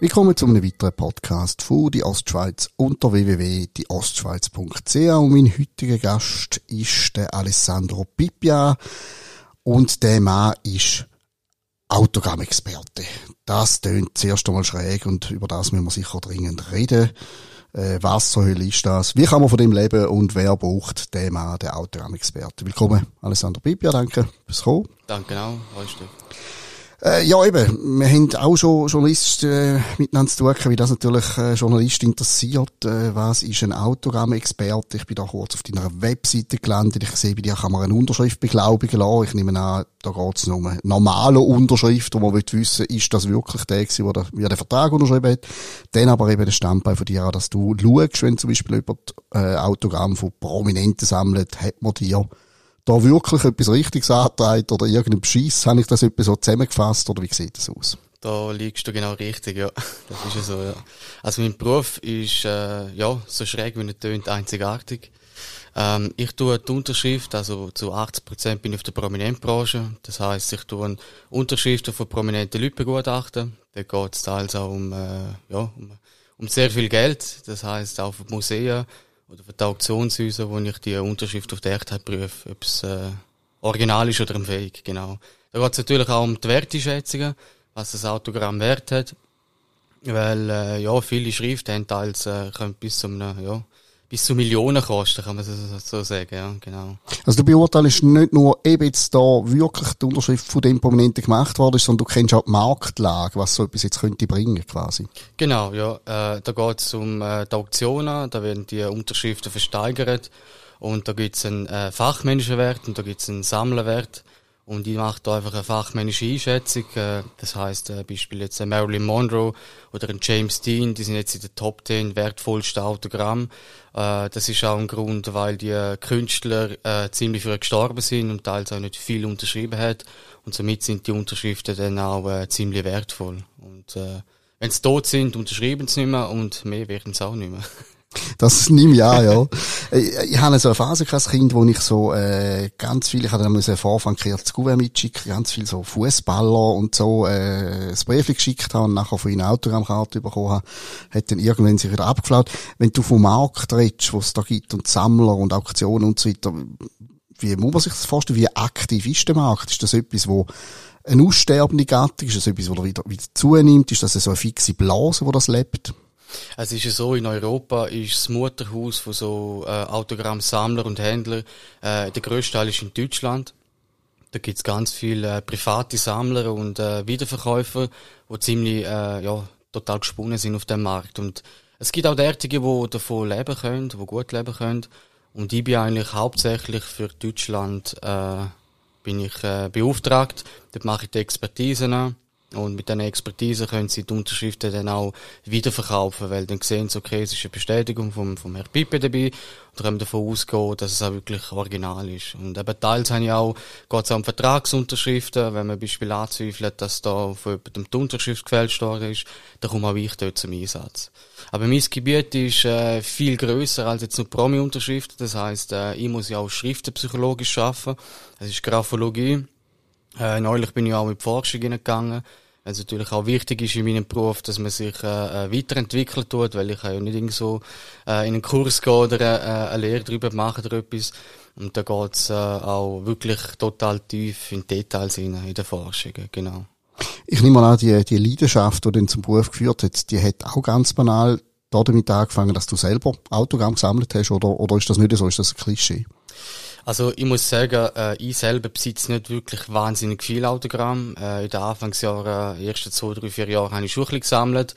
Willkommen zu einem weiteren Podcast von die Ostschweiz unter www.dieostschweiz.ch und mein heutiger Gast ist der Alessandro Pipia und der Mann ist Autogrammexperte. Das tönt zuerst einmal schräg und über das müssen wir sicher dringend reden. Äh, was zur Hölle ist das? Wie kann man von dem leben und wer braucht den Mann, den Autogrammexperte? Willkommen, Alessandro Pipia, danke fürs Kommen. Danke weißt du. Äh, ja, eben. Wir haben auch schon Journalisten äh, miteinander zu tun, wie das natürlich äh, Journalisten interessiert. Äh, was ist ein Autogrammexperte? Ich bin da kurz auf deiner Webseite gelandet. Ich sehe, bei dir kann man eine Unterschrift beglaubigen lassen. Ich nehme an, da geht es um eine normale Unterschrift, wo man will ist das wirklich der gewesen, der, der den Vertrag unterschrieben hat. Dann aber eben der Standbein von dir dass du schaust, wenn zum Beispiel jemand äh, Autogramm von Prominenten sammelt, hat man dir da wirklich etwas Richtiges antreibt oder irgendein Beschiss? Habe ich das etwas so zusammengefasst oder wie sieht das aus? Da liegst du genau richtig, ja. Das ist ja so, ja. Also mein Beruf ist, äh, ja, so schräg wie er tönt, einzigartig. Ähm, ich tue die Unterschrift, also zu 80 Prozent bin ich auf der Prominentbranche. Das heißt, ich tue Unterschriften von prominenten Leuten begutachten. Da geht es teils auch um, äh, ja, um, um sehr viel Geld. Das heißt auch für Museen oder für die Auktionshäuser, wo ich die Unterschrift auf die Echtheit prüfe, ob es äh, original ist oder ein Fake, genau. Da geht es natürlich auch um die Wertschätzungen, was das Autogramm wert hat, weil äh, ja, viele Schriften haben teils äh, können bis zu einem, ja, bis zu Millionen kosten, kann man so, so sagen, ja, genau. Also du beurteilst nicht nur, ob jetzt da wirklich die Unterschrift von dem Prominenten gemacht worden ist, sondern du kennst auch die Marktlage, was so etwas jetzt könnte bringen, quasi. Genau, ja, äh, da geht es um äh, die Auktionen, da werden die Unterschriften versteigert und da gibt es einen äh, fachmännischen Wert und da gibt es einen Sammlerwert. Und ich mache da einfach eine fachmännische Einschätzung. Äh, das heißt, äh, Beispiel jetzt Marilyn Monroe oder ein James Dean, die sind jetzt in der Top 10 wertvollsten Autogramm. Äh, das ist auch ein Grund, weil die Künstler äh, ziemlich früh gestorben sind und teils auch nicht viel unterschrieben hat. Und somit sind die Unterschriften dann auch äh, ziemlich wertvoll. Und äh, wenn sie tot sind, unterschreiben sie nicht mehr und mehr werden sie auch nicht mehr. Das nehme ich an, ja. ich, ich hatte so eine Phase als Kind, wo ich so äh, ganz viel, ich hatte dann einen Vorfang zu Gouverne mitschicken, ganz viel so Fußballer und so äh, das Brief geschickt habe und nachher von ihnen Autogrammkarte bekommen habe, hat dann irgendwann sich wieder abgeflaut. Wenn du vom Markt redest, was es da gibt und Sammler und Auktionen und so weiter, wie muss man sich das vorstellen? Wie aktiv ist der Markt? Ist das etwas, wo eine aussterbende Gattung? Ist das etwas, wo wieder, wieder zunimmt? Ist das so eine fixe Blase, wo das lebt? Es ist ja so, in Europa ist das Mutterhaus von so äh, Autogrammsammler und Händler, äh, der grösste Teil ist in Deutschland. Da gibt's ganz viele äh, private Sammler und äh, Wiederverkäufer, die ziemlich äh, ja, total gesponnen sind auf dem Markt. Und es gibt auch derartige, die davon leben können, die gut leben können. Und ich bin eigentlich hauptsächlich für Deutschland äh, bin ich äh, beauftragt. Dort mache ich die Expertise an. Und mit dieser Expertise können sie die Unterschriften dann auch weiterverkaufen, weil dann sehen sie, okay, es ist eine Bestätigung vom, vom Herr Pippe dabei. Und können davon ausgehen, dass es auch wirklich original ist. Und eben teils habe ich auch, geht es auch um Vertragsunterschriften, wenn man beispielsweise anzweifelt, dass da von jemandem die Unterschrift gefälscht worden ist, dann komme auch ich dort zum Einsatz. Aber mein Gebiet ist äh, viel grösser als jetzt nur Promi-Unterschriften, das heisst, äh, ich muss ja auch schriftenpsychologisch arbeiten, das ist Graphologie, äh, neulich bin ich auch mit Forschung gegangen, weil es natürlich auch wichtig ist in meinem Beruf, dass man sich äh, äh weiterentwickeln tut, weil ich kann ja nicht irgendwie so äh, in einen Kurs gehen oder äh, eine Lehre drüber machen oder etwas. Und da geht's äh, auch wirklich total tief in Details rein, in der Forschung, genau. Ich nehme mal an, die, die Leidenschaft, die den zum Beruf geführt hat, die hat auch ganz banal damit angefangen, dass du selber Autogramm gesammelt hast, oder, oder ist das nicht so, ist das ein Klischee? Also ich muss sagen, äh, ich selber besitze nicht wirklich wahnsinnig viel Autogramm. Äh, in den Anfangsjahren, äh, ersten zwei, drei, vier Jahre, habe ich schon gesammelt.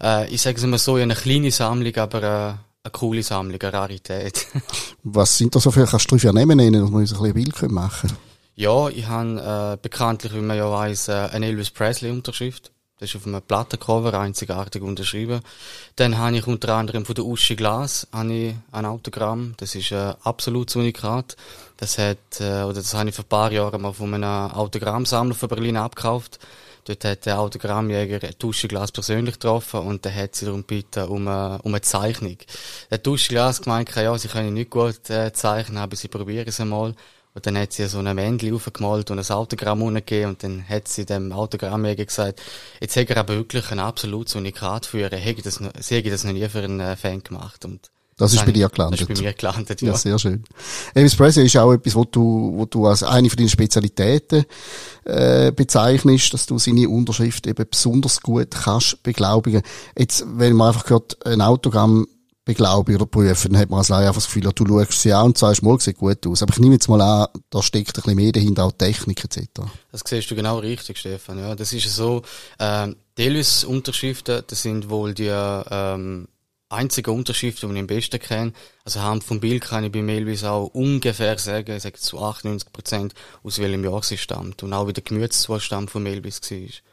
Äh, ich sage es immer so, eine kleine Sammlung, aber äh, eine coole Sammlung, eine Rarität. Was sind da so viele? Kannst du drei, Namen nennen, dass wir uns ein bisschen ein Bild machen Ja, ich habe äh, bekanntlich, wie man ja weiss, äh, eine Elvis Presley-Unterschrift. Das ist auf einem Plattencover einzigartig unterschrieben. Dann habe ich unter anderem von der Uschi Glas ein Autogramm. Das ist ein absolutes Unikat. Das hat, äh, oder das habe ich vor ein paar Jahren mal von einem Autogrammsammler von Berlin abgekauft. Dort hat der Autogrammjäger die Uschi Glas persönlich getroffen und der hat sie darum gebeten um eine, um eine Zeichnung. Der Uschi Glas gemeint, ja, sie können nicht gut äh, zeichnen, aber sie probieren es einmal. Und dann hat sie so ein Männchen aufgemalt und ein Autogramm gegeben und dann hat sie dem Autogrammjäger gesagt, jetzt hätte er aber wirklich ein absolutes Unikat für ihr, hätte das, sie hätte das noch nie für einen äh, Fan gemacht und das, ist bei dir gelandet. Das ist bei mir gelandet, ja. ja sehr schön. Elvis Presley ist auch etwas, wo du, wo du als eine von deinen Spezialitäten äh, bezeichnest, dass du seine Unterschrift eben besonders gut kannst beglaubigen. Jetzt, wenn man einfach gehört, ein Autogramm beglaubigen oder prüfen, dann hat man als Laie einfach das Gefühl, du schaust sie an und sagst, mal, sieht gut aus. Aber ich nehme jetzt mal an, da steckt ein bisschen mehr dahinter, auch Technik etc. Das siehst du genau richtig, Stefan. Ja, das ist so, ähm, die Elvis-Unterschriften, das sind wohl die, ähm, einzige Unterschrift, die man am besten kennt. Also haben vom Bild kann ich bei Elvis auch ungefähr sagen, ich sage zu 98 Prozent, aus welchem Jahr sie stammt und auch wie der Gemütszustand von Elvis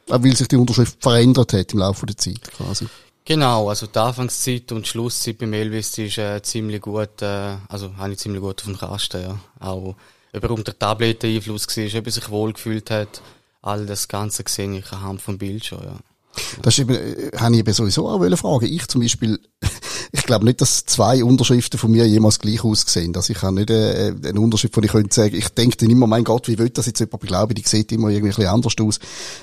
war. Weil sich die Unterschrift verändert hat im Laufe der Zeit quasi. Genau, also die Anfangszeit und die Schlusszeit bei Elvis, ist äh, ziemlich gut, äh, also habe ich ziemlich gut auf dem Kasten, ja. Auch ob er unter Tabletteneinfluss war, ob er sich wohlgefühlt hat, all das Ganze gesehen ich anhand vom Bild schon, ja. Das ist eben, äh, habe ich eben sowieso auch fragen. Ich zum Beispiel, ich glaube nicht, dass zwei Unterschriften von mir jemals gleich aussehen. Also ich habe nicht äh, einen Unterschrift, von ich könnte sagen, ich denke dann immer, mein Gott, wie will das jetzt jemand beglauben? Die sieht immer irgendwie ein bisschen anders aus.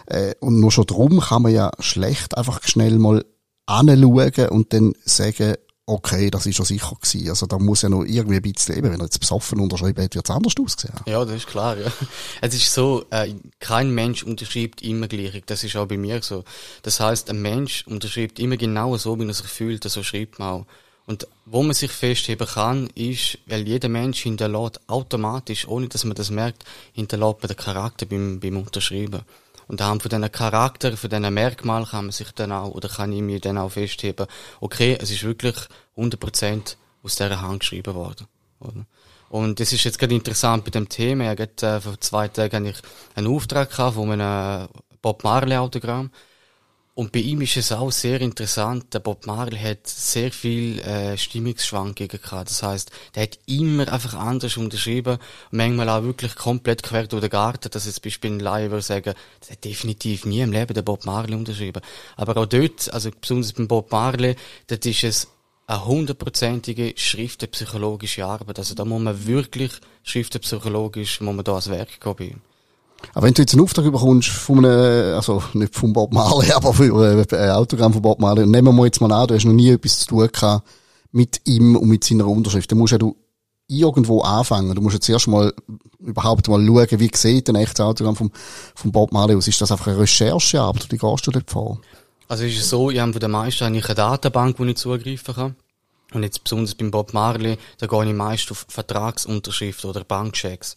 Äh, und nur schon drum kann man ja schlecht einfach schnell mal anschauen und dann sagen, okay, das ist schon sicher gewesen. Also da muss ja noch irgendwie ein bisschen leben. Wenn er jetzt besoffen unterschreibt, hätte, wird es anders aussehen. Ja, das ist klar, ja. Es ist so, äh, kein Mensch unterschreibt immer gleich. Das ist auch bei mir so. Das heißt, ein Mensch unterschreibt immer genau so, wie er sich fühlt, so schreibt man auch. Und wo man sich festheben kann, ist, weil jeder Mensch hinterlässt automatisch, ohne dass man das merkt, hinterlässt man den Charakter beim, beim Unterschreiben. Und anhand von diesen Charakter, von diesen Merkmalen kann man sich dann auch, oder kann ich mir dann auch festheben, okay, es ist wirklich 100% aus dieser Hand geschrieben worden. Oder? Und das ist jetzt gerade interessant bei dem Thema. Ja, gerade, äh, vor zwei Tagen hatte ich einen Auftrag gehabt von einem Bob Marley Autogramm. Und bei ihm ist es auch sehr interessant. Der Bob Marley hat sehr viel äh, Stimmungsschwankungen gehabt. Das heißt, der hat immer einfach anders unterschrieben. Manchmal auch wirklich komplett quer durch den Garten. Dass jetzt Beispiel ein Laie würde sagen, das hat definitiv nie im Leben der Bob Marley unterschrieben. Aber auch dort, also besonders beim Bob Marley, dort ist es eine hundertprozentige schriftenpsychologische Arbeit. Also da muss man wirklich schriftenpsychologisch, muss man da als Werk gehen. Aber wenn du jetzt einen Auftrag bekommst von einem, also nicht von Bob Marley, aber für ein Autogramm von Bob Marley, nehmen wir jetzt mal an, du hast noch nie etwas zu tun gehabt mit ihm und mit seiner Unterschrift, dann musst ja du irgendwo anfangen. Du musst jetzt erst mal überhaupt mal schauen, wie sieht ein echtes Autogramm von, von Bob Marley aus. Ist das einfach eine Recherchearbeit, wie gehst du dort vor? Also ist es so, ich habe von den meisten eigentlich eine Datenbank, wo ich zugreifen kann. Und jetzt besonders beim Bob Marley, da gehe ich meist auf Vertragsunterschrift oder Bankchecks.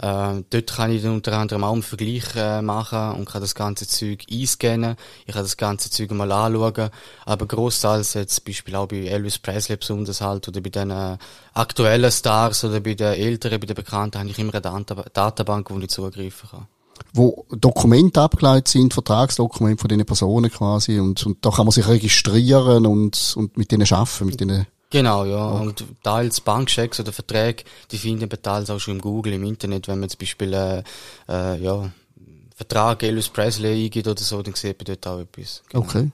Äh, dort kann ich dann unter anderem auch einen Vergleich äh, machen und kann das ganze Zeug einscannen. Ich kann das ganze Zeug mal anschauen. Aber großteils jetzt, Beispiel auch bei Elvis Presley besonders halt, oder bei den äh, aktuellen Stars oder bei den älteren, bei den Bekannten, habe ich immer eine Datenbank, wo ich zugreifen kann wo Dokumente abgeleitet sind, Vertragsdokumente von diesen Personen quasi, und, und da kann man sich registrieren und, und mit denen arbeiten, mit denen Genau, ja. Okay. Und teils Bankchecks oder Verträge, die finden man teils auch schon im Google, im Internet, wenn man zum Beispiel, äh, äh, ja, Vertrag Elvis Presley eingibt oder so, dann sieht man dort auch etwas. Genau. Okay.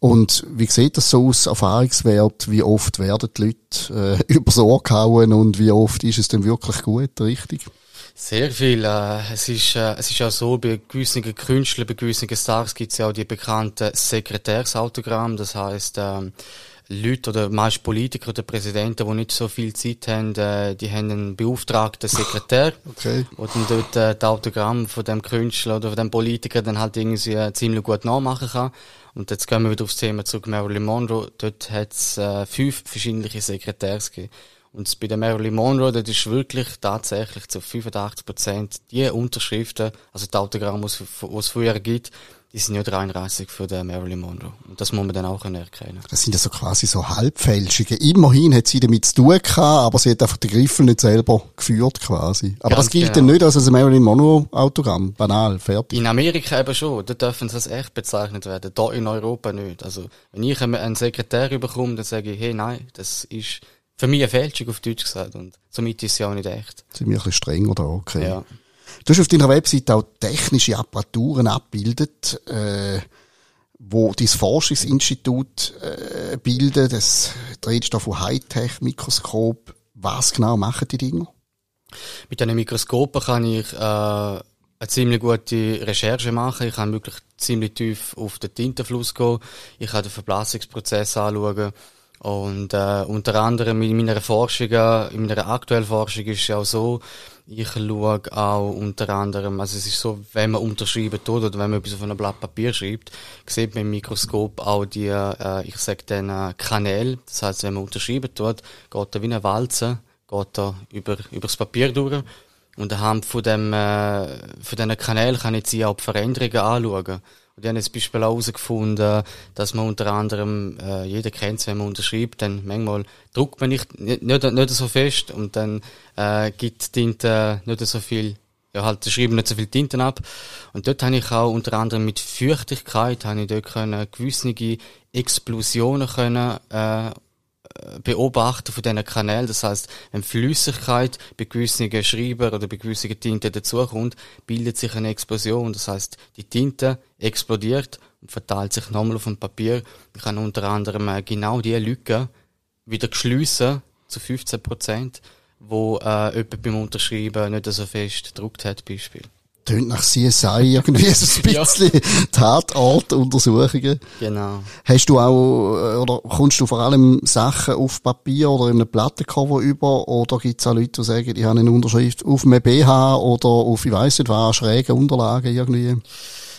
Und wie sieht das so aus, Erfahrungswert? Wie oft werden die Leute äh, übers Ohr gehauen und wie oft ist es denn wirklich gut, richtig? Sehr viel. Äh, es ist, äh, es ist auch so, bei gewissen Künstlern, bei gewissen Stars gibt es ja auch die bekannten Sekretärsautogramm. Das heißt, ähm, Leute oder meist Politiker oder Präsidenten, die nicht so viel Zeit haben, äh, die haben einen beauftragten Sekretär. Okay. Und dann dort äh, das Autogramm von dem Künstler oder von dem Politiker dann halt irgendwie äh, ziemlich gut nachmachen kann. Und jetzt gehen wir wieder aufs Thema zurück, Marilyn Monroe. Dort hat es äh, fünf verschiedene Sekretärs gegeben. Und bei der Marilyn Monroe, das ist wirklich tatsächlich zu 85 Prozent die Unterschriften, also die Autogramme, die es früher gibt, die sind ja 33 für den Marilyn Monroe. Und das muss man dann auch erkennen. Das sind ja so quasi so Halbfälschungen. Immerhin hat sie damit zu tun gehabt, aber sie hat einfach den Griffel nicht selber geführt quasi. Aber Ganz das gilt genau. dann nicht als ein Marilyn Monroe Autogramm. Banal, fertig. In Amerika eben schon. Da dürfen sie als echt bezeichnet werden. Da in Europa nicht. Also, wenn ich einen Sekretär bekomme, dann sage ich, hey, nein, das ist für mich eine Fälschung auf Deutsch gesagt. Und somit ist sie auch nicht echt. Sind wir ein bisschen strenger da, okay. Ja. Du hast auf deiner Webseite auch technische Apparaturen abbildet, äh, wo dein Forschungsinstitut äh, bildet. Das dreht da von Hightech-Mikroskop. Was genau machen die Dinger? Mit diesen Mikroskopen kann ich äh, eine ziemlich gute Recherche machen. Ich kann wirklich ziemlich tief auf den Tintenfluss gehen. Ich kann den Verblassungsprozess anschauen. Und äh, unter anderem in meiner Forschung, in meiner aktuellen Forschung ist es ja auch so, ich schaue auch unter anderem, also es ist so, wenn man unterschreiben tut oder wenn man etwas auf einem Blatt Papier schreibt, sieht man im Mikroskop auch die, äh, ich sag dann, äh, Kanäle. Das heißt, wenn man unterschreiben tut, geht er wie eine Walze, geht er über, über das Papier durch. Und anhand von dem, äh, von diesen Kanälen kann ich jetzt auch die Veränderungen anschauen. Und die haben jetzt zum Beispiel auch herausgefunden, dass man unter anderem, äh, jeder kennt wenn man unterschreibt, dann manchmal druckt man nicht, nicht, nicht, nicht so fest und dann äh, gibt Tinte nicht so viel, ja halt, schreiben nicht so viel Tinten ab. Und dort habe ich auch unter anderem mit Feuchtigkeit, habe ich dort können gewisse Explosionen können, äh, beobachten von diesen Kanälen. Das heißt, wenn Flüssigkeit bei gewissen Schreiber oder bei gewissen Tinten dazukommt, bildet sich eine Explosion. Das heißt, die Tinte explodiert und verteilt sich nochmal auf dem Papier. Ich kann unter anderem äh, genau diese Lücke wieder geschliessen zu 15 Prozent, wo äh, jemand beim Unterschreiben nicht so fest gedruckt hat, Beispiel tönt nach CSI irgendwie so ein bisschen ja. Tatortuntersuchungen. Genau. Hast du auch, äh, oder kommst du vor allem Sachen auf Papier oder in einem Plattencover über, oder gibt es auch Leute, die sagen, ich habe eine Unterschrift auf einem BH oder auf, ich weiss nicht was, schräge Unterlagen irgendwie?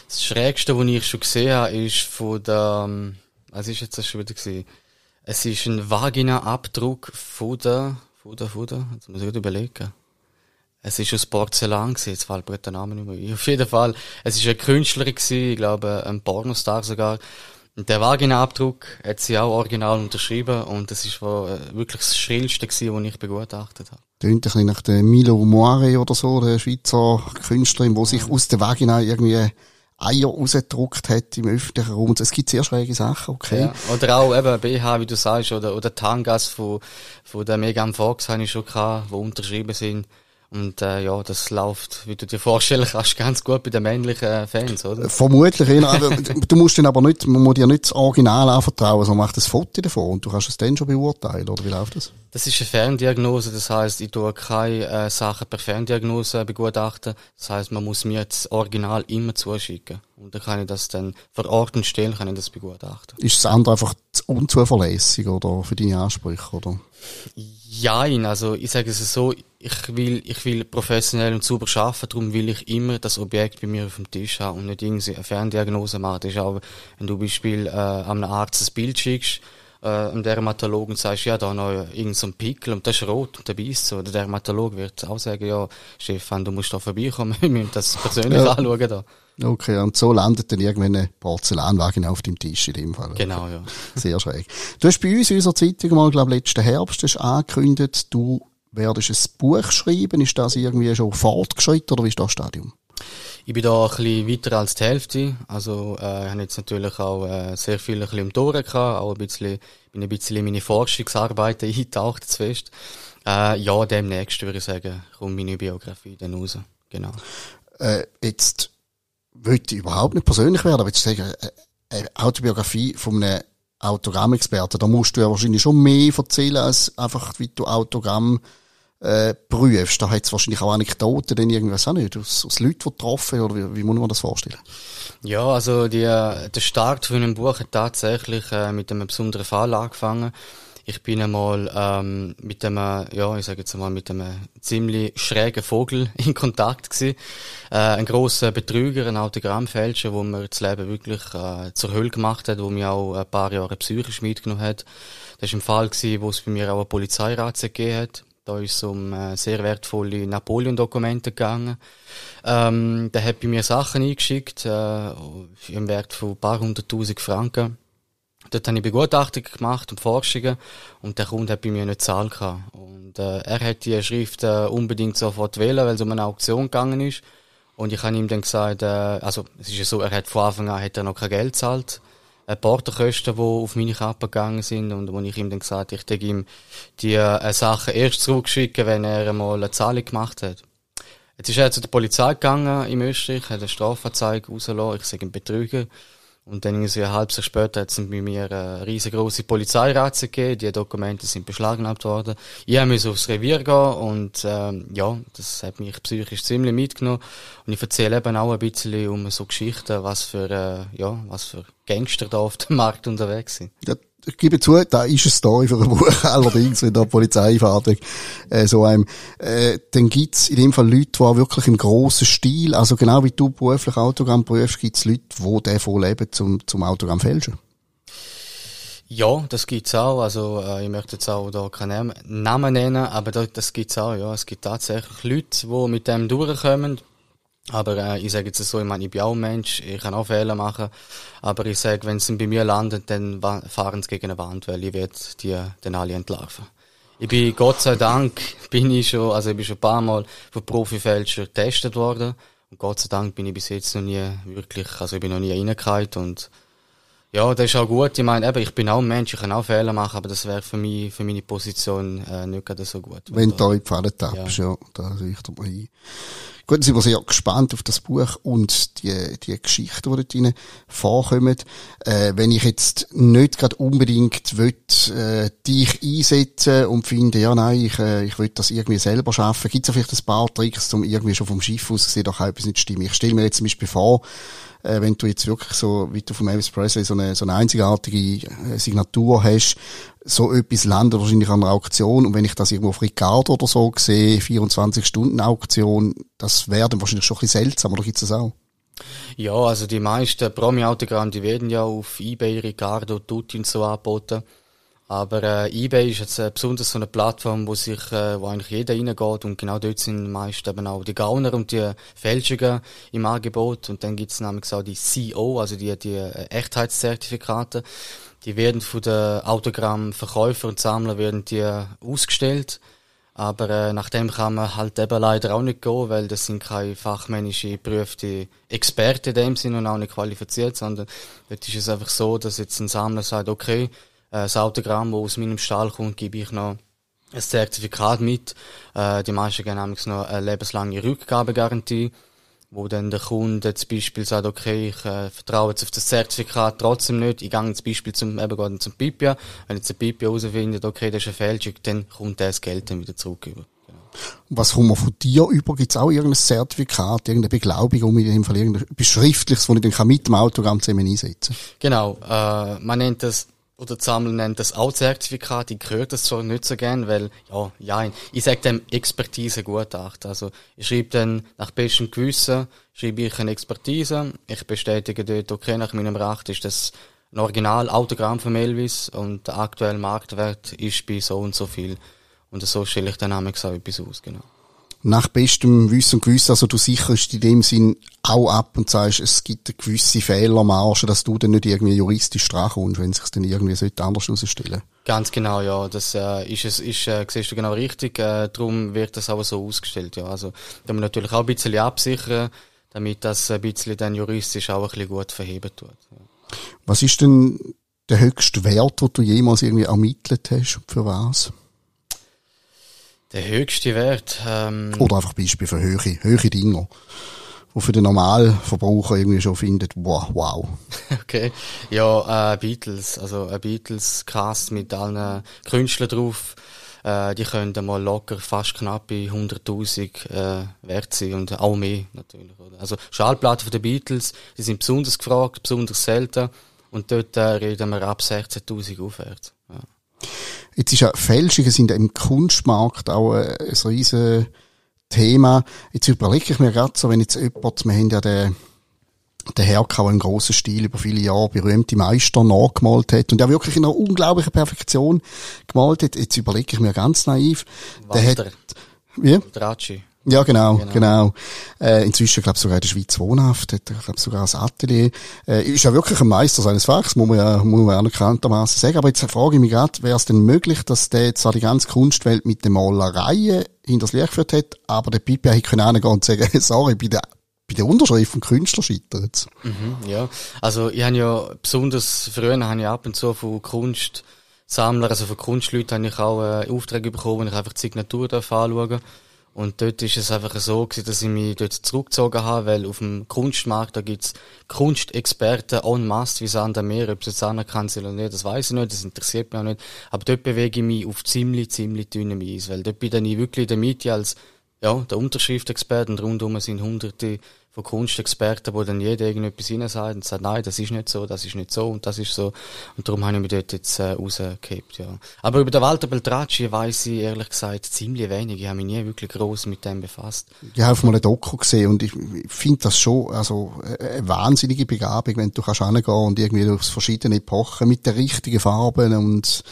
Das Schrägste, was ich schon gesehen habe, ist von der, ähm, was ist jetzt das schon wieder gewesen? Es ist ein Vagina-Abdruck von der, von der, von der, jetzt muss ich überlegen. Es ist aus Porzellan gewesen, jetzt fällt mir der Name nicht mehr Auf jeden Fall, es ist ein Künstler gewesen, ich glaube, ein Pornostar sogar. Und der Vagina-Abdruck hat sie auch original unterschrieben und das ist wirklich das Schrillste gewesen, was ich begutachtet habe. Tönt ein bisschen nach der Milo Moire oder so, der Schweizer Künstlerin, wo sich aus der Vagina irgendwie Eier rausgedruckt hat im öffentlichen Raum. Es gibt sehr schräge Sachen, okay. Ja. Oder auch eben BH, wie du sagst, oder, oder Tangas von, von der Megan Fox habe ich schon gehabt, die unterschrieben sind. Und äh, ja, das läuft, wie du dir vorstellen kannst, ganz gut bei den männlichen Fans, oder? Vermutlich, ja. du musst den aber nicht, man muss dir nicht das Original anvertrauen, sondern macht das Foto davon und du kannst es dann schon beurteilen, oder wie läuft das? Das ist eine Ferndiagnose, das heißt, ich tue keine äh, Sachen per Ferndiagnose begutachten. Das heißt, man muss mir das Original immer zuschicken. Und dann kann ich das dann verordnet stellen, kann ich das begutachten. Ist das andere einfach unzuverlässig oder für deine Ansprüche, oder? Jein, also ich sage es so, ich will, ich will professionell und sauber arbeiten, darum will ich immer das Objekt bei mir auf dem Tisch haben und nicht irgendwie eine Ferndiagnose machen. Das ist auch, wenn du Beispiel äh, einem Arzt ein Bild schickst, äh, einem Dermatologen und sagst, ja, da noch irgendein so Pickel und das ist rot und der beißt so. Der Dermatolog wird auch sagen, ja, Stefan, du musst da vorbeikommen, wir müssen das persönlich ja. anschauen da. Okay, und so landet dann irgendwann ein Porzellanwagen auf dem Tisch in dem Fall. Genau, ja. Sehr schräg. Du hast bei uns in unserer Zeitung mal, glaube ich, letzten Herbst hast angekündigt, du werdest ein Buch schreiben. Ist das irgendwie schon fortgeschritten oder wie ist das Stadium? Ich bin da ein bisschen weiter als die Hälfte. Also, äh, ich habe jetzt natürlich auch äh, sehr viel ein bisschen um Tore gehabt, auch ein bisschen, bin ein bisschen in meine Forschungsarbeiten eingetaucht zu fest. Äh, ja, demnächst würde ich sagen, kommt meine Biografie dann raus. Genau. Äh, jetzt wollte überhaupt nicht persönlich werden, aber jetzt sagen, äh, eine Autobiografie von einem Autogrammexperten, da musst du ja wahrscheinlich schon mehr erzählen, als einfach, wie du Autogramm äh, prüfst. Da hat es wahrscheinlich auch Anekdoten, denn irgendwas auch nicht, aus, aus Leuten, die getroffen oder wie, wie muss man das vorstellen? Ja, also die, der Start von einem Buch hat tatsächlich äh, mit einem besonderen Fall angefangen. Ich bin einmal ähm, mit einem, ja, ich sage jetzt mal, mit einem ziemlich schrägen Vogel in Kontakt gewesen. Äh, ein großer Betrüger, ein Autogrammfälscher, wo mir das Leben wirklich äh, zur Hölle gemacht hat, wo mir auch ein paar Jahre psychisch mitgenommen hat. Das war ein Fall gewesen, wo es bei mir auch eine Polizeiratze gegeben hat. Da ist es um äh, sehr wertvolle Napoleon-Dokumente gegangen. Ähm, der hat bei mir Sachen eingeschickt, äh, im Wert von ein paar hunderttausend Franken. Dort habe ich Begutachtung gemacht und Forschungen und der Kunde hat bei mir nicht Zahl gehabt. Und äh, er hat die Schrift äh, unbedingt sofort wählen, weil es um eine Auktion gegangen ist. Und ich habe ihm dann gesagt, äh, also es ist ja so, er hat von Anfang an hat er noch kein Geld gezahlt. Äh, Portokosten, die auf meine Kappe gegangen sind und wo ich ihm dann gesagt ich hätte ihm die äh, Sachen erst zurückschicken, wenn er einmal eine Zahlung gemacht hat. Jetzt ist er zu der Polizei gegangen in Österreich, hat eine Strafanzeige rausgelassen, ich sage ihm Betrüger. Und dann irgendwie ein halbes Jahr später hat es bei mir eine riesengroße Polizeiratze gegeben. Die Dokumente sind beschlagnahmt worden. Ich musste aufs Revier gehen und ähm, ja, das hat mich psychisch ziemlich mitgenommen. Und ich erzähle eben auch ein bisschen um so Geschichten, was für äh, ja, was für Gangster da auf dem Markt unterwegs sind. Ja, ich gebe zu, da ist eine Story für ein Buch, allerdings, wenn der Polizeifahrzeug äh, so einem, äh, dann gibt's in dem Fall Leute, die auch wirklich im grossen Stil, also genau wie du beruflich Autogramm prüfst, gibt's Leute, die davon leben, zum, zum Autogramm fälschen. Ja, das gibt's auch. Also äh, ich möchte jetzt auch da keinen Namen nennen, aber das, das gibt's auch. Ja, es gibt tatsächlich Leute, die mit dem durchkommen. Aber äh, ich sage jetzt so, ich meine, ich bin auch ein Mensch, ich kann auch Fehler machen. Aber ich sage, wenn sie bei mir landen, dann fahren sie gegen eine Wand, weil ich werde die dann alle entlarven. Ich bin, Gott sei Dank, bin ich schon, also ich bin schon ein paar Mal von Profifälscher getestet worden. Und Gott sei Dank bin ich bis jetzt noch nie wirklich, also ich bin noch nie reingekommen und ja, das ist auch gut. Ich meine, eben, ich bin auch ein Mensch, ich kann auch Fehler machen, aber das wäre für mich, für meine Position äh, nicht gerade so gut. Wenn du da in die Falle tappst, ja. ja, da richtet man ein. Gut, dann sind wir sehr gespannt auf das Buch und die, die Geschichten, die dort drin vorkommen. Äh, wenn ich jetzt nicht gerade unbedingt will, äh, dich einsetzen und finde, ja, nein, ich, äh, ich will das irgendwie selber schaffen, gibt es vielleicht ein paar Tricks, um irgendwie schon vom Schiff aus gesehen, doch auch etwas nicht stimmt. Ich stelle mir jetzt zum Beispiel vor, äh, wenn du jetzt wirklich so, wie du von Elvis Presley so eine, so eine einzigartige äh, Signatur hast, so etwas landet wahrscheinlich an einer Auktion und wenn ich das irgendwo auf Ricardo oder so sehe, 24 Stunden Auktion, das wäre dann wahrscheinlich schon ein bisschen seltsam, oder gibt's das auch? Ja, also die meisten Promi-Autogramme, die werden ja auf Ebay, Ricardo, Tutti und so angeboten. Aber äh, eBay ist jetzt äh, besonders so eine Plattform, wo sich, äh, wo eigentlich jeder reingeht und genau dort sind meist eben auch die Gauner und die Fälschungen im Angebot und dann gibt's nämlich auch die CO, also die, die äh, Echtheitszertifikate. Die werden von den Autogrammverkäufer und Sammler werden die ausgestellt. Aber äh, nach dem kann man halt eben leider auch nicht gehen, weil das sind keine fachmännische geprüfte Experten in dem Sinne und auch nicht qualifiziert, sondern dort ist es einfach so, dass jetzt ein Sammler sagt, okay, äh, das Autogramm, das aus meinem Stall kommt, gebe ich noch ein Zertifikat mit. Äh, die meisten geben nämlich noch eine lebenslange Rückgabegarantie, wo dann der Kunde zum Beispiel sagt, okay, ich äh, vertraue jetzt auf das Zertifikat trotzdem nicht, ich gehe zum Beispiel zum, eben zum Pipia, wenn jetzt der Pipia herausfindet, okay, das ist eine Fälschung, dann kommt das Geld dann wieder zurück über. Was kommt man von dir über? Gibt es auch irgendein Zertifikat, irgendeine Beglaubigung, in dem Fall irgendetwas Schriftliches, das ich dann mit dem Autogramm zusammen einsetzen kann? Genau, äh, man nennt das oder die Sammler nennt das auch Zertifikat. Ich höre das zwar nicht so gern, weil, ja, ja, ich sage dem Expertise Gutachten. Also, ich schreibe dann nach bestem Gewissen, schreibe ich eine Expertise. Ich bestätige dort, okay, nach meinem Recht ist das ein Original Autogramm von Elvis und der aktuelle Marktwert ist bei so und so viel. Und so stelle ich dann auch etwas aus, genau nach bestem Wissen und Gewissen, also du sicherst in dem Sinn auch ab und sagst, es gibt eine gewisse Fehlermarge, dass du dann nicht irgendwie juristisch dran kommst, wenn es sich dann irgendwie sollte anders herausstellen Ganz genau, ja. Das äh, ist es, ist, äh, siehst du genau richtig. Äh, darum wird das auch so ausgestellt, ja. Also da muss man natürlich auch ein bisschen absichern, damit das ein bisschen dann juristisch auch ein bisschen gut verheben tut. Ja. Was ist denn der höchste Wert, den du jemals irgendwie ermittelt hast? Für was? Der höchste Wert. Ähm, Oder einfach Beispiel für höhere, höhere Dinge, wo für den Normalverbraucher irgendwie schon findet, wow, wow. Okay, ja, äh, Beatles, also ein Beatles-Cast mit allen Künstlern drauf, äh, die können mal locker fast knapp bei 100.000 äh, wert sein und auch mehr natürlich. Oder? Also Schallplatten von den Beatles, die sind besonders gefragt, besonders selten und dort äh, reden wir ab 16.000 aufwärts. Ja. Jetzt ist ja Fälschungen sind im Kunstmarkt auch ein, ein riesen Thema. Jetzt überlege ich mir gerade so, wenn jetzt jemand, wir haben ja den, der im grossen Stil über viele Jahre berühmte Meister nachgemalt hat und der wirklich in einer unglaublichen Perfektion gemalt hat. Jetzt überlege ich mir ganz naiv. Walter. Der hat, wie? Dracci. Ja, genau, genau. genau. Äh, inzwischen, glaube sogar in der Schweiz wohnhaft, hat er, glaube sogar ein Atelier. Äh, ist ja wirklich ein Meister seines Fachs, muss man ja, muss man anerkanntermaßen sagen. Aber jetzt frage ich mich gerade, wäre es denn möglich, dass der zwar die ganze Kunstwelt mit den Malereien hinters Licht geführt hat, aber der Pipi hätte können hingehen und sagen, sorry, bei der bei der Unterschrift vom Künstler scheitert mhm, Ja, also ich habe ja besonders früher habe ich ab und zu von Kunstsammlern, also von Kunstleuten habe ich auch äh, Aufträge bekommen, wo ich einfach die Signatur anschauen Und dort ist es einfach so gewesen, dass ich mich dort zurückgezogen habe, weil auf dem Kunstmarkt, da gibt's Kunstexperten en masse wie Sand am Meer. Ob sie jetzt anerkannt sind oder nicht, das weiß ich nicht, das interessiert mich auch nicht. Aber dort bewege ich mich auf ziemlich, ziemlich dünnem Eis, weil dort bin ich wirklich in der Mitte als, ja, der Unterschriftexperte und rundum sind hunderte von Kunstexperten, wo dann jeder irgendetwas hinein sagt und sagt, nein, das ist nicht so, das ist nicht so und das ist so. Und darum habe ich mich dort jetzt äh, rausgehebt, ja. Aber über den Walter Beltracci weiss ich ehrlich gesagt ziemlich wenig. Ich habe mich nie wirklich groß mit dem befasst. Ich habe mal ein Doku gesehen und ich finde das schon also eine wahnsinnige Begabung, wenn du kannst hingehen und irgendwie aufs verschiedene Epochen mit den richtigen Farben und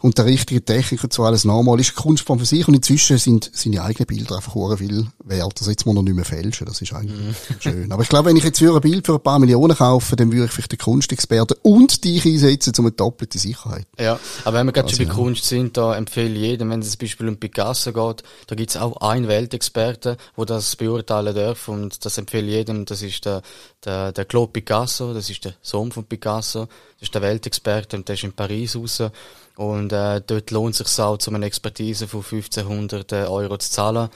und der richtige Technik und so alles normal ist Kunstform für sich und inzwischen sind seine eigenen Bilder einfach hure viel wert. Also jetzt muss er nicht mehr fälschen, das ist eigentlich mhm. schön. Aber ich glaube, wenn ich jetzt für ein Bild für ein paar Millionen kaufe, dann würde ich vielleicht den Kunstexperten und dich einsetzen, um eine doppelte Sicherheit. Ja, aber wenn wir gerade also, schon bei ja. Kunst sind, da empfehle ich jedem, wenn es zum Beispiel um Picasso geht, da gibt es auch einen Weltexperten, wo das beurteilen darf und das empfehle ich jedem, das ist der, der, der Claude Picasso, das ist der Sohn von Picasso, das ist der Weltexperte und der ist in Paris raus und äh, dort lohnt es sich auch, zu einer Expertise von 1500 äh, Euro zu zahlen,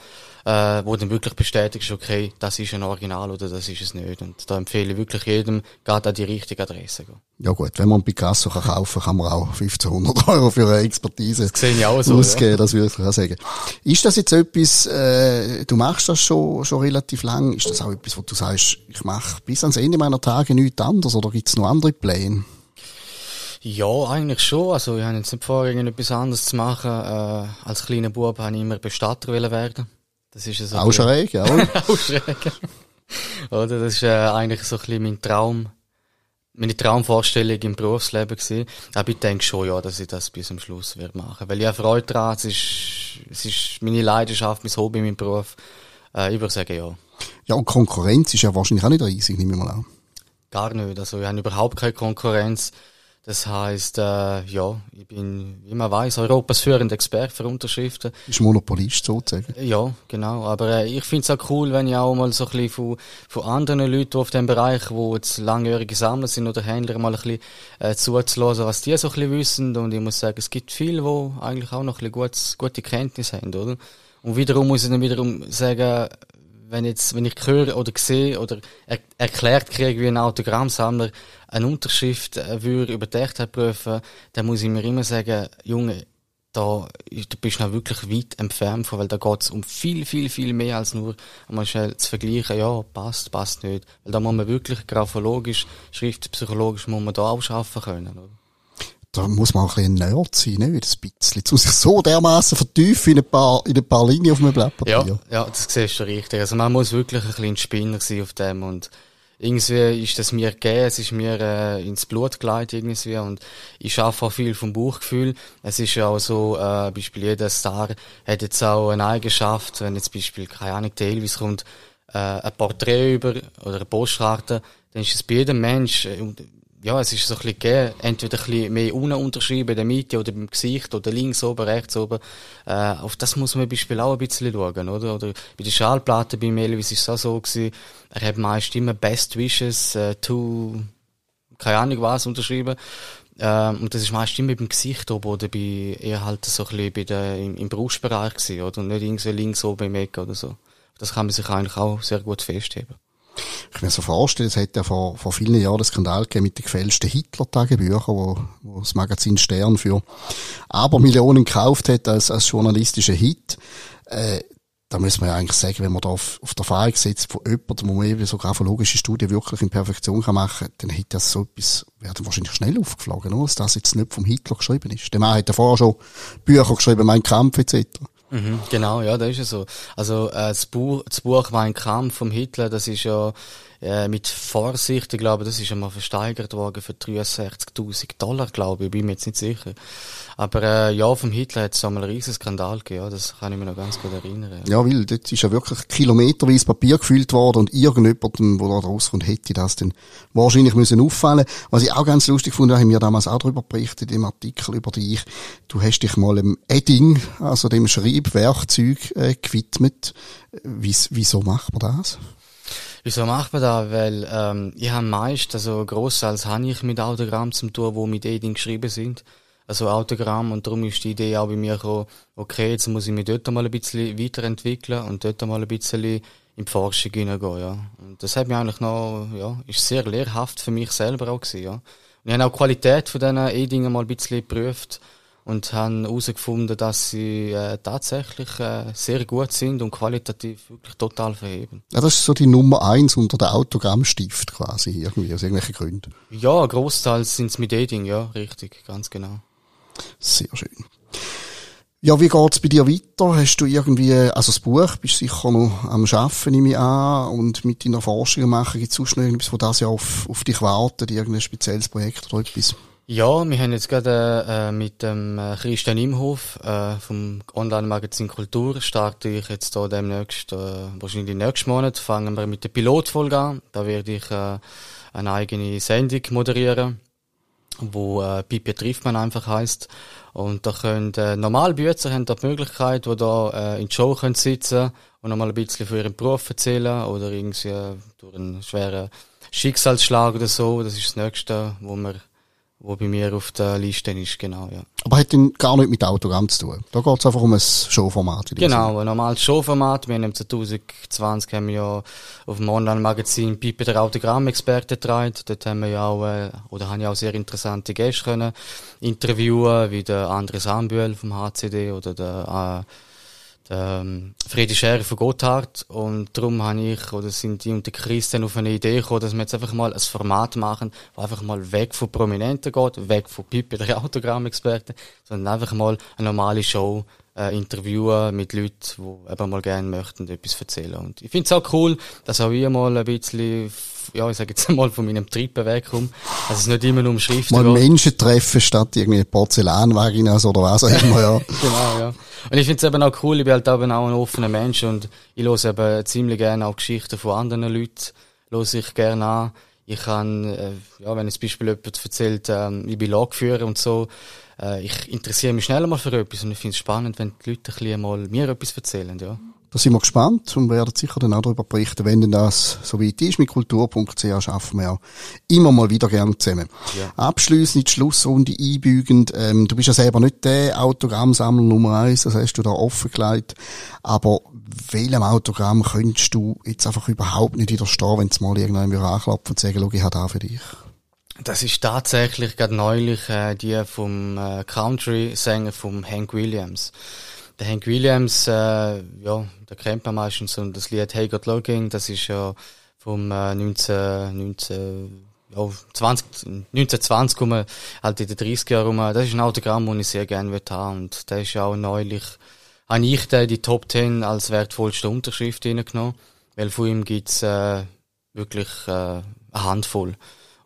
äh, wo dann wirklich bestätigt ist, okay, das ist ein Original oder das ist es nicht. Und da empfehle ich wirklich jedem, geht an die richtige Adresse gehen. Ja gut, wenn man Picasso kann kaufen kann, man auch 1500 Euro für eine Expertise das sehe ich auch so, ausgeben, ja. das würde ich auch sagen. Ist das jetzt etwas, äh, du machst das schon, schon relativ lang, ist das auch etwas, wo du sagst, ich mache bis ans Ende meiner Tage nichts anderes oder gibt es noch andere Pläne? Ja, eigentlich schon. Also ich habe jetzt nicht vor, irgendetwas anderes zu machen. Äh, als kleiner Bub habe ich immer Bestatter werden. Das ist so Auch schräg, ja. Auch schräg. Oder? Das ist äh, eigentlich so ein bisschen mein Traum, meine Traumvorstellung im Berufsleben gewesen. Aber ich denke schon, ja, dass ich das bis zum Schluss werde machen. Weil ich habe Freude daran, es ist, es ist meine Leidenschaft, mein Hobby, mein Beruf. Äh, ich würde sagen, ja. Ja, und Konkurrenz ist ja wahrscheinlich auch nicht riesig, nehme ich mal an. Gar nicht. Also ich habe überhaupt keine Konkurrenz. Das heißt, äh, ja, ich bin, wie man weiß, Europas führender Experte für Unterschriften. Ist Monopolist sozusagen. Ja, genau. Aber äh, ich finde es auch cool, wenn ich auch mal so ein bisschen von, von anderen Leuten auf dem Bereich, wo jetzt langjährige Sammler sind oder Händler, mal ein bisschen äh, zuzulassen, was die so ein bisschen wissen. Und ich muss sagen, es gibt viele, die eigentlich auch noch ein bisschen gutes, gute Kenntnis haben, oder? Und wiederum muss ich dann wiederum sagen, wenn jetzt, wenn ich höre oder sehe oder er, erklärt kriege, wie ein Autogrammsammler eine Unterschrift äh, würde über die Echtheit prüfen, dann muss ich mir immer sagen, Junge, da, du bist noch wirklich weit entfernt von, weil da geht es um viel, viel, viel mehr als nur einmal schnell zu vergleichen, ja, passt, passt nicht. Weil da muss man wirklich graphologisch, schriftpsychologisch muss man da auch schaffen können, oder? Da muss man auch ein bisschen Nerd sein, nicht? Ein bisschen. Jetzt muss ich so dermaßen vertiefen in ein paar, in ein paar Linien auf einem Blatt. Ja, ja, das siehst du richtig. Also man muss wirklich ein bisschen Spinner sein auf dem und irgendwie ist das mir gegeben, es ist mir äh, ins Blut geleitet irgendwie und ich schaffe auch viel vom Buchgefühl. Es ist ja auch so, äh, Beispiel jeder Star hat jetzt auch eine Eigenschaft, wenn jetzt Beispiel, keine Ahnung, der Elvis kommt, äh, ein Porträt über oder eine Postkarte, dann ist es bei jedem Mensch, äh, ja, es ist so ein bisschen gegeben, entweder ein bisschen mehr unten unterschrieben in der Mitte oder im Gesicht oder links oben, rechts oben. Äh, auf das muss man Beispiel auch ein bisschen schauen, oder? Oder bei der Schallplatte bei Elvis ist es auch so gewesen, er hat meist immer Best Wishes äh, to, keine Ahnung was, unterschrieben. Ähm, und das ist meist immer beim Gesicht oben oder bei, eher halt so ein bisschen bei der, im, im Brustbereich gewesen, oder? Und nicht irgendwie links oben im Eck oder so. Das kann man sich eigentlich auch sehr gut festheben. Ich mir so vorstellen, es hat ja vor, vor vielen Jahren den Skandal gegeben mit den gefälschten Hitler-Tagebüchern, wo, wo das Magazin Stern für Abermillionen gekauft hat als, als journalistischer Hit. Äh, da muss man ja eigentlich sagen, wenn man da auf, auf der Erfahrung sitzt von jemandem, wo man eben so graphologische Studien wirklich in Perfektion kann machen kann, dann hätte das so etwas, wäre dann wahrscheinlich schnell aufgeflogen, oder? dass das jetzt nicht vom Hitler geschrieben ist. Der Mann hat ja vorher schon Bücher geschrieben, Mein Kampf etc. Mhm, genau, ja, das ist ja so. Also äh, das, Buch, das Buch Mein Kampf vom Hitler, das ist ja äh, mit Vorsicht, ich glaube, das ist einmal versteigert worden für 63.000 Dollar, glaube ich, bin mir jetzt nicht sicher. Aber äh, ja, vom Hitler hat es einmal einen riesen Skandal gegeben, ja, das kann ich mir noch ganz gut erinnern. Ja, weil dort ist ja wirklich kilometerweise Papier gefüllt worden und irgendjemandem, der da rauskommt, hätte das dann wahrscheinlich müssen auffallen. Was ich auch ganz lustig fand, haben wir damals auch darüber berichtet, im Artikel über dich. Du hast dich mal im Edding, also dem Schreibwerkzeug, äh, gewidmet. Wies, wieso macht man das? Wieso macht man das? Weil ähm, ich habe meist, also gross als habe ich mit Autogramm zum tun, wo mit Eding geschrieben sind. also Autogramm und darum ist die Idee auch bei mir gekommen, okay, jetzt muss ich mich dort mal ein bisschen weiterentwickeln und dort mal ein bisschen in die Forschung hineingehen, ja. Und das hat mich eigentlich noch, ja, ist sehr lehrhaft für mich selber auch gewesen, ja. Und ich habe auch die Qualität von diesen E-Dingen mal ein bisschen geprüft und haben herausgefunden, dass sie äh, tatsächlich äh, sehr gut sind und qualitativ wirklich total verheben. Ja, das ist so die Nummer eins unter der Autogrammstift quasi, irgendwie, aus irgendwelchen Gründen. Ja, großteils sind es mit E-Ding, ja, richtig, ganz genau. Sehr schön. Ja, wie geht's bei dir weiter? Hast du irgendwie, also das Buch bist sicher noch am Arbeiten, nehme ich an, und mit deiner Forschung machen, gibt es sonst noch irgendwas, wo das ja auf, auf dich wartet, irgendein spezielles Projekt oder etwas? Ja, wir haben jetzt gerade äh, mit dem äh, Christian Imhof äh, vom Online-Magazin Kultur starte ich jetzt da demnächst, äh, wahrscheinlich nächsten Monat, fangen wir mit der Pilotfolge an. Da werde ich äh, eine eigene Sendung moderieren wo äh, Pipi trifft man einfach heißt und da können äh, Normalbücher haben da die Möglichkeit, wo da äh, in die Show können sitzen und nochmal ein bisschen von ihrem Beruf erzählen oder irgendwie äh, durch einen schweren Schicksalsschlag oder so. Das ist das Nächste, wo wir wo bei mir auf der Liste ist, genau, ja. Aber hat denn gar nicht mit Autogramm zu tun? Da geht es einfach um ein Showformat. Genau, ein normales Showformat. Wir haben 2020 haben wir ja auf dem Online-Magazin Pipe der Autogramm-Experte getragen. Dort haben wir ja auch, äh, oder haben ja auch sehr interessante Gäste können interviewen, wie der Andres Ambüel vom HCD oder der, äh, ähm, Friedi Scherer von Gotthard und darum habe ich, oder sind die und der Christian auf eine Idee gekommen, dass wir jetzt einfach mal ein Format machen, wo einfach mal weg von Prominenten geht, weg von Pippe, der Autogrammexperte, sondern einfach mal eine normale Show äh, interviewen mit Leuten, die eben mal gerne möchten, etwas erzählen. Und ich finde es auch cool, dass auch ich mal ein bisschen, ja, ich sage jetzt mal von meinem Trippen wegkomme, dass es nicht immer nur um Schriften Mal geht. Menschen treffen statt irgendwie Porzellanvaginas oder was auch immer, ja. genau, ja. Und ich finde es eben auch cool, ich bin halt eben auch ein offener Mensch und ich höre eben ziemlich gerne auch Geschichten von anderen Leuten, höre ich gerne an. Ich kann, äh, ja, wenn jetzt Beispiel jemand erzählt, ähm, ich bin Lagführer und so, äh, ich interessiere mich schnell mal für etwas und ich finde es spannend, wenn die Leute ein bisschen mal mir etwas erzählen, ja. Da sind wir gespannt und werden sicher dann auch darüber berichten, wenn denn das so weit ist. Mit kultur.ch schaffen wir auch immer mal wieder gerne zusammen. Ja. Abschliessend die Schlussrunde einbügend. Ähm, du bist ja selber nicht der Autogrammsammler Nummer eins, das hast du da offengelegt. Aber welchem Autogramm könntest du jetzt einfach überhaupt nicht widerstehen, wenn es mal wieder anklopft und sagen, schau, ich habe da für dich? Das ist tatsächlich gerade neulich äh, die vom äh, Country-Sänger vom Hank Williams. Der Hank Williams, äh, ja, der kennt man meistens und das Lied Hey God Looking, das ist ja vom äh, 19, 19 ja, 20, 1920 rum, halt in den 30 Jahren rum. Das ist ein Autogramm, das ich sehr gerne haben und der ist auch neulich, habe ich den die Top 10 als wertvollste Unterschrift reingenommen, weil von ihm gibt's äh, wirklich äh, eine Handvoll.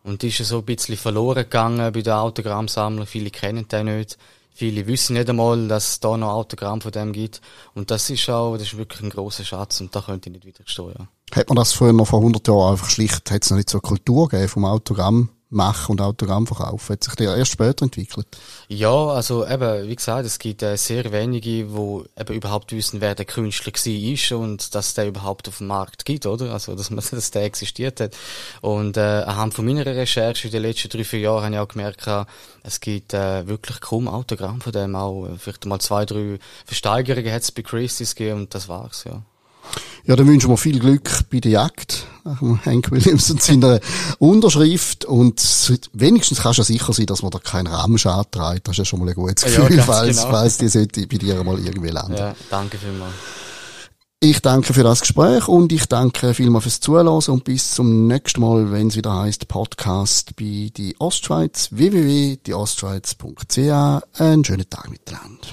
Und die ist so ein bisschen verloren gegangen bei den Autogrammsammlern. Viele kennen den nicht. Viele wissen nicht einmal, dass es da noch Autogramm von dem gibt. Und das ist auch, das ist wirklich ein großer Schatz und da könnte ich nicht widerstehen, ja. Hat man das früher noch vor 100 Jahren einfach schlicht, hat es noch nicht so eine Kultur gegeben vom Autogramm? Machen und Autogramm verkaufen. Hat sich der erst später entwickelt? Ja, also eben, wie gesagt, es gibt äh, sehr wenige, wo eben überhaupt wissen, wer der Künstler war und dass der überhaupt auf dem Markt gibt, oder? Also, dass man, dass der existiert hat. Und, äh, anhand von meiner Recherche in den letzten drei, vier Jahren habe ich auch gemerkt, es gibt, äh, wirklich kaum Autogramm von dem auch. Vielleicht mal zwei, drei Versteigerungen hat es bei Christie's gegeben und das war's, ja. Ja, dann wünschen wir viel Glück bei der Jagd nach dem Hank Williams und seiner Unterschrift. Und wenigstens kannst du sicher sein, dass man da keinen Ramschad trägt. Das ist ja schon mal ein gutes Gefühl, ja, falls, genau. falls die sollte bei dir mal irgendwie landen. Ja, danke vielmals. Ich danke für das Gespräch und ich danke vielmals fürs Zuhören und bis zum nächsten Mal, wenn es wieder heißt Podcast bei die Ostschweiz www.dieostschweiz.ch. Einen schönen Tag miteinander.